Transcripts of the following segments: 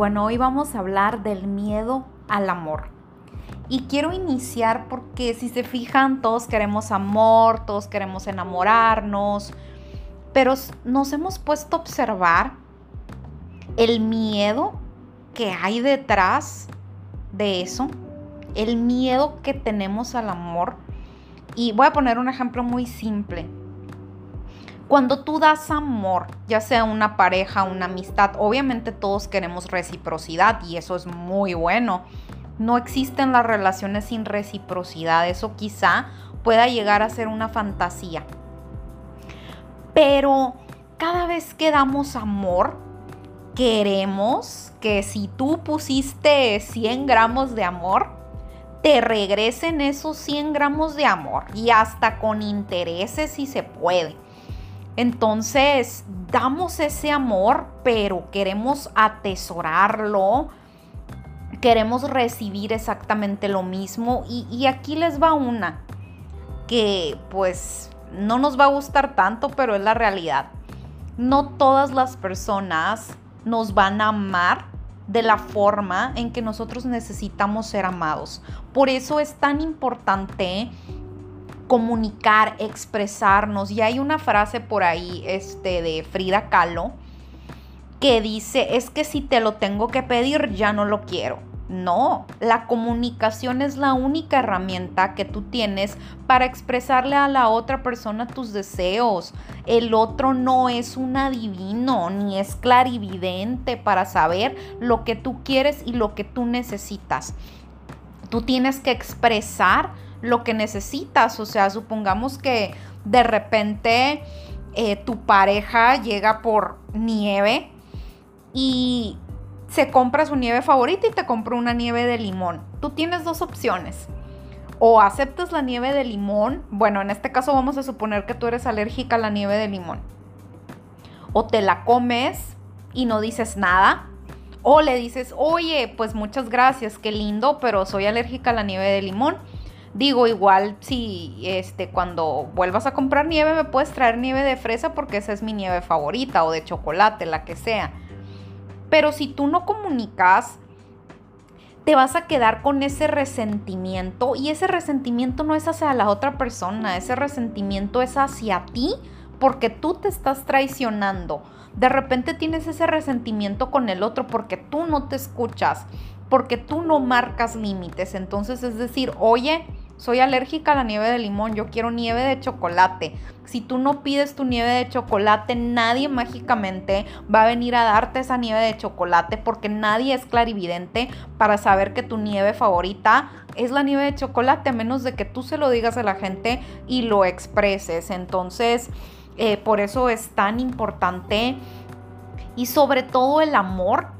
Bueno, hoy vamos a hablar del miedo al amor. Y quiero iniciar porque si se fijan, todos queremos amor, todos queremos enamorarnos, pero nos hemos puesto a observar el miedo que hay detrás de eso, el miedo que tenemos al amor. Y voy a poner un ejemplo muy simple. Cuando tú das amor, ya sea una pareja, una amistad, obviamente todos queremos reciprocidad y eso es muy bueno. No existen las relaciones sin reciprocidad, eso quizá pueda llegar a ser una fantasía. Pero cada vez que damos amor, queremos que si tú pusiste 100 gramos de amor, te regresen esos 100 gramos de amor y hasta con intereses si se puede. Entonces, damos ese amor, pero queremos atesorarlo, queremos recibir exactamente lo mismo. Y, aquí les va una que pues no nos va a gustar tanto, pero es la realidad. No todas las personas nos van a amar de la forma en que nosotros necesitamos ser amados. Por eso es tan importante comunicar, expresarnos. Y hay una frase por ahí este, de Frida Kahlo que dice, es que si te lo tengo que pedir, ya no lo quiero. No, la comunicación es la única herramienta que tú tienes para expresarle a la otra persona tus deseos. El otro no es un adivino ni es clarividente para saber lo que tú quieres y lo que tú necesitas. Tú tienes que expresar lo que necesitas. O sea, supongamos que de repente eh, tu pareja llega por nieve y se compra su nieve favorita y te compra una nieve de limón. Tú tienes dos opciones. O aceptas la nieve de limón, bueno, en este caso vamos a suponer que tú eres alérgica a la nieve de limón. O te la comes y no dices nada. O le dices, oye, pues muchas gracias, qué lindo, pero soy alérgica a la nieve de limón. Digo, igual si este cuando vuelvas a comprar nieve me puedes traer nieve de fresa porque esa es mi nieve favorita o de chocolate, la que sea. Pero si tú no comunicas, te vas a quedar con ese resentimiento y ese resentimiento no es hacia la otra persona, ese resentimiento es hacia ti porque tú te estás traicionando. De repente tienes ese resentimiento con el otro porque tú no te escuchas, porque tú no marcas límites. Entonces es decir, oye, soy alérgica a la nieve de limón, yo quiero nieve de chocolate. Si tú no pides tu nieve de chocolate, nadie mágicamente va a venir a darte esa nieve de chocolate porque nadie es clarividente para saber que tu nieve favorita es la nieve de chocolate, a menos de que tú se lo digas a la gente y lo expreses. Entonces, eh, por eso es tan importante y sobre todo el amor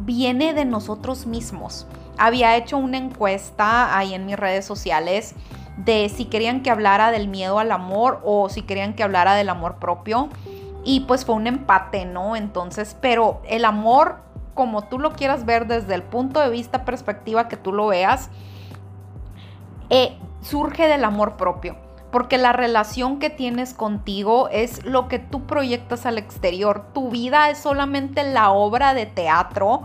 viene de nosotros mismos había hecho una encuesta ahí en mis redes sociales de si querían que hablara del miedo al amor o si querían que hablara del amor propio. Y pues fue un empate, ¿no? Entonces, pero el amor, como tú lo quieras ver desde el punto de vista, perspectiva que tú lo veas, eh, surge del amor propio. Porque la relación que tienes contigo es lo que tú proyectas al exterior. Tu vida es solamente la obra de teatro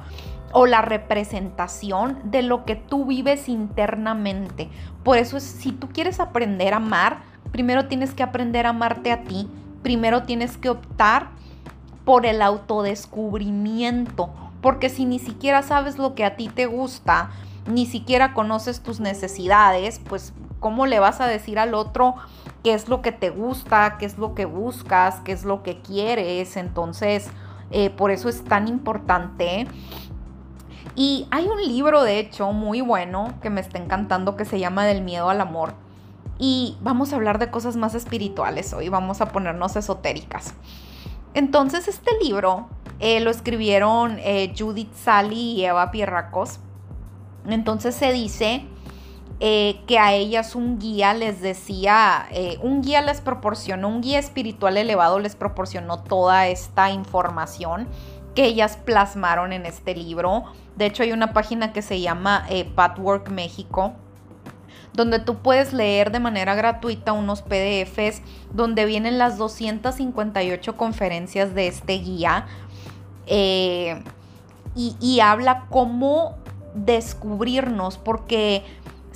o la representación de lo que tú vives internamente. Por eso, si tú quieres aprender a amar, primero tienes que aprender a amarte a ti. Primero tienes que optar por el autodescubrimiento. Porque si ni siquiera sabes lo que a ti te gusta, ni siquiera conoces tus necesidades, pues ¿cómo le vas a decir al otro qué es lo que te gusta, qué es lo que buscas, qué es lo que quieres? Entonces, eh, por eso es tan importante y hay un libro, de hecho, muy bueno que me está encantando que se llama Del miedo al amor. Y vamos a hablar de cosas más espirituales hoy, vamos a ponernos esotéricas. Entonces, este libro eh, lo escribieron eh, Judith Sally y Eva Pierracos. Entonces se dice eh, que a ellas un guía les decía, un guía les proporcionó, un guía espiritual elevado les proporcionó toda esta información que ellas plasmaron en este libro. De hecho, hay una página que se llama eh, Patwork México, donde tú puedes leer de manera gratuita unos PDFs donde vienen las 258 conferencias de este guía. Eh, y, habla cómo descubrirnos, porque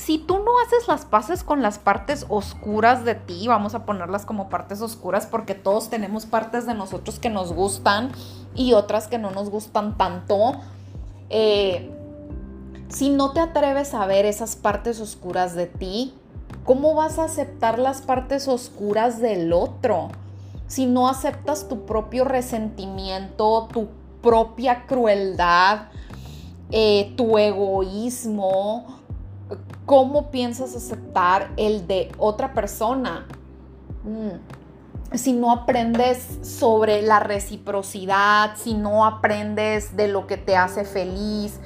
si tú no haces las paces con las partes oscuras de ti, vamos a ponerlas como partes oscuras porque todos tenemos partes de nosotros que nos gustan y otras que no nos gustan tanto. Eh, si no te atreves a ver esas partes oscuras de ti, ¿cómo vas a aceptar las partes oscuras del otro? Si no aceptas tu propio resentimiento, tu propia crueldad, eh, tu egoísmo, ¿cómo piensas aceptar el de otra persona? Mm. Si no aprendes sobre la reciprocidad, si no aprendes de lo que te hace feliz,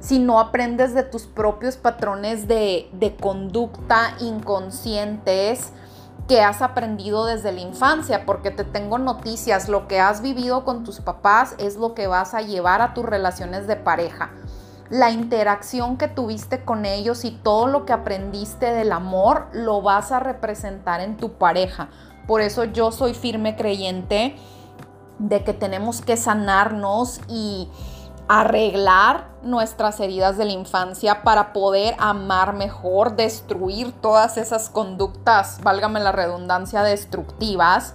si no aprendes de tus propios patrones de, de conducta inconscientes, que has aprendido desde la infancia, porque te tengo noticias, lo que has vivido con tus papás es lo que vas a llevar a tus relaciones de pareja. La interacción que tuviste con ellos y todo lo que aprendiste del amor lo vas a representar en tu pareja. Por eso yo soy firme creyente de que tenemos que sanarnos y arreglar nuestras heridas de la infancia para poder amar mejor, destruir todas esas conductas, válgame la redundancia, destructivas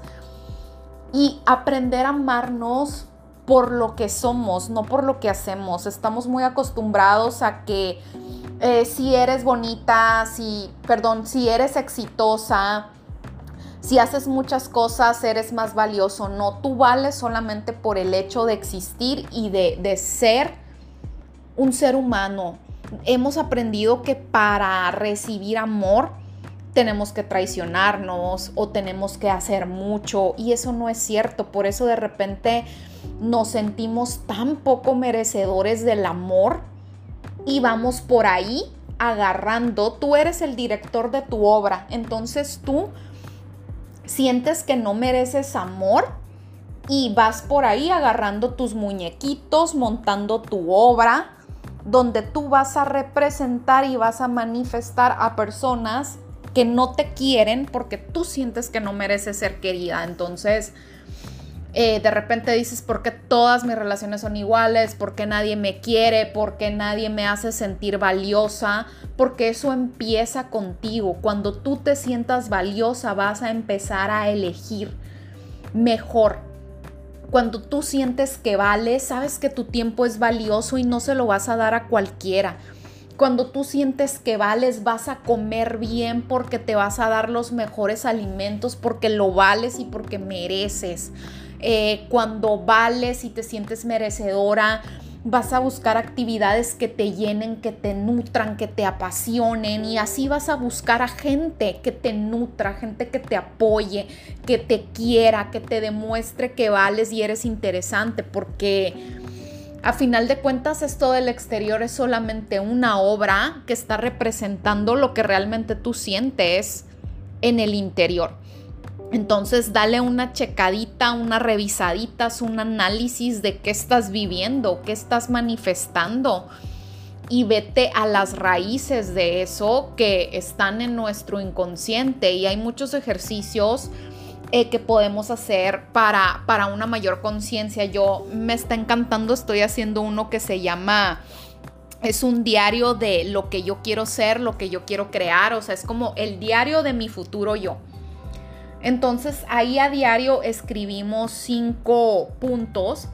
y aprender a amarnos por lo que somos, no por lo que hacemos. Estamos muy acostumbrados a que eh, si eres bonita, si, perdón, si eres exitosa, si haces muchas cosas, eres más valioso. No, tú vales solamente por el hecho de existir y de, de ser un ser humano. Hemos aprendido que para recibir amor tenemos que traicionarnos o tenemos que hacer mucho y eso no es cierto. Por eso de repente nos sentimos tan poco merecedores del amor y vamos por ahí agarrando. Tú eres el director de tu obra, entonces tú sientes que no mereces amor y vas por ahí agarrando tus muñequitos, montando tu obra, donde tú vas a representar y vas a manifestar a personas que no te quieren porque tú sientes que no mereces ser querida. Entonces, eh, de repente dices, ¿por qué todas mis relaciones son iguales? ¿Por qué nadie me quiere? ¿Por qué nadie me hace sentir valiosa? Porque eso empieza contigo. Cuando tú te sientas valiosa vas a empezar a elegir mejor. Cuando tú sientes que vales, sabes que tu tiempo es valioso y no se lo vas a dar a cualquiera. Cuando tú sientes que vales, vas a comer bien porque te vas a dar los mejores alimentos, porque lo vales y porque mereces. Eh, cuando vales y te sientes merecedora, vas a buscar actividades que te llenen, que te nutran, que te apasionen y así vas a buscar a gente que te nutra, gente que te apoye, que te quiera, que te demuestre que vales y eres interesante porque a final de cuentas esto del exterior es solamente una obra que está representando lo que realmente tú sientes en el interior. Entonces, dale una checadita, una revisadita, un análisis de qué estás viviendo, qué estás manifestando y vete a las raíces de eso que están en nuestro inconsciente. Y hay muchos ejercicios eh, que podemos hacer para, para una mayor conciencia. Yo me está encantando, estoy haciendo uno que se llama es un diario de lo que yo quiero ser, lo que yo quiero crear, o sea, es como el diario de mi futuro yo. Entonces ahí a diario escribimos cinco puntos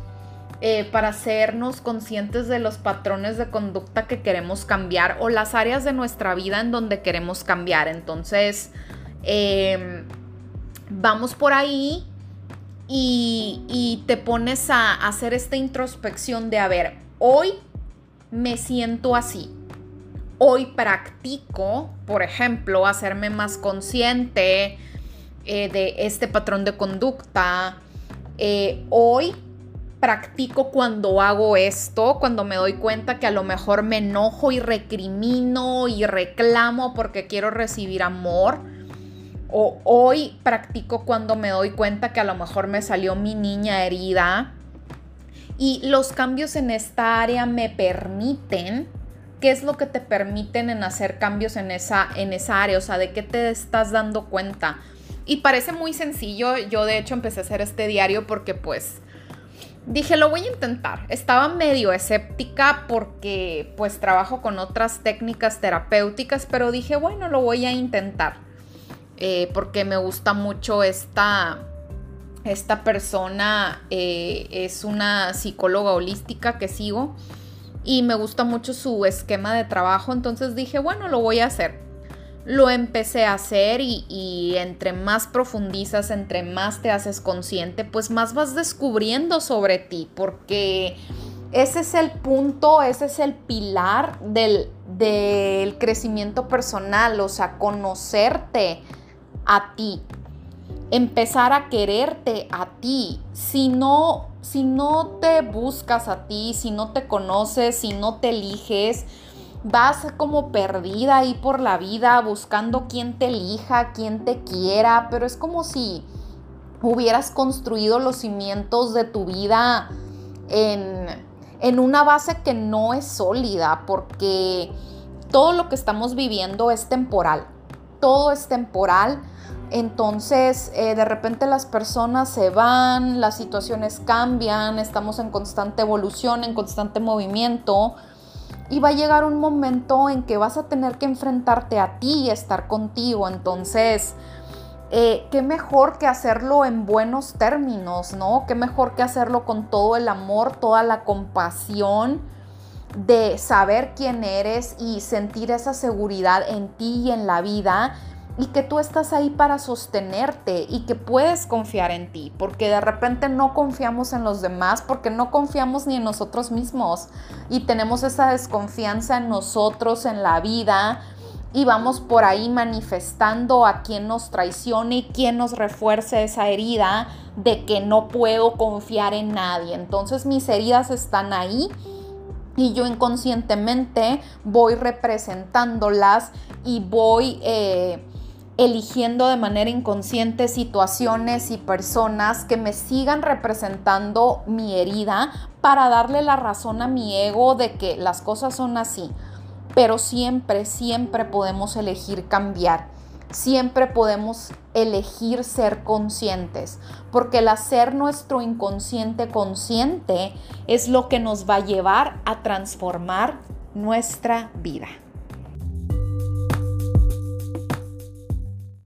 eh, para hacernos conscientes de los patrones de conducta que queremos cambiar o las áreas de nuestra vida en donde queremos cambiar. Entonces em, vamos por ahí y, te pones a hacer esta introspección de, a ver, hoy me siento así. Hoy practico, por ejemplo, hacerme más consciente, eh, de este patrón de conducta. Eh, hoy practico cuando hago esto, cuando me doy cuenta que a lo mejor me enojo y recrimino y reclamo porque quiero recibir amor. O hoy practico cuando me doy cuenta que a lo mejor me salió mi niña herida. Y los cambios en esta área me permiten, ¿qué es lo que te permiten en hacer cambios en esa, en esa área? O sea, ¿de qué te estás dando cuenta? Y parece muy sencillo, yo de hecho empecé a hacer este diario porque pues dije, lo voy a intentar. Estaba medio escéptica porque pues trabajo con otras técnicas terapéuticas, pero dije, bueno, lo voy a intentar. Eh, porque me gusta mucho esta, esta persona, eh, es una psicóloga holística que sigo y me gusta mucho su esquema de trabajo, entonces dije, bueno, lo voy a hacer lo empecé a hacer y, entre más profundizas, entre más te haces consciente, pues más vas descubriendo sobre ti, porque ese es el punto, ese es el pilar del, del crecimiento personal, o sea, conocerte a ti, empezar a quererte a ti. Si no, si no te buscas a ti, si no te conoces, si no te eliges, vas como perdida ahí por la vida buscando quién te elija, quién te quiera, pero es como si hubieras construido los cimientos de tu vida en, en una base que no es sólida, porque todo lo que estamos viviendo es temporal, todo es temporal. Entonces, eh, de repente las personas se van, las situaciones cambian, estamos en constante evolución, en constante movimiento y va a llegar un momento en que vas a tener que enfrentarte a ti y estar contigo. Entonces, eh, qué mejor que hacerlo en buenos términos, ¿no? Qué mejor que hacerlo con todo el amor, toda la compasión de saber quién eres y sentir esa seguridad en ti y en la vida y que tú estás ahí para sostenerte y que puedes confiar en ti, porque de repente no confiamos en los demás, porque no confiamos ni en nosotros mismos y tenemos esa desconfianza en nosotros, en la vida, y vamos por ahí manifestando a quien nos traicione y quien nos refuerce esa herida de que no puedo confiar en nadie. Entonces mis heridas están ahí y yo inconscientemente voy representándolas y voy... Eh, eligiendo de manera inconsciente situaciones y personas que me sigan representando mi herida para darle la razón a mi ego de que las cosas son así. Pero siempre, siempre podemos elegir cambiar. Siempre podemos elegir ser conscientes, porque el hacer nuestro inconsciente consciente es lo que nos va a llevar a transformar nuestra vida.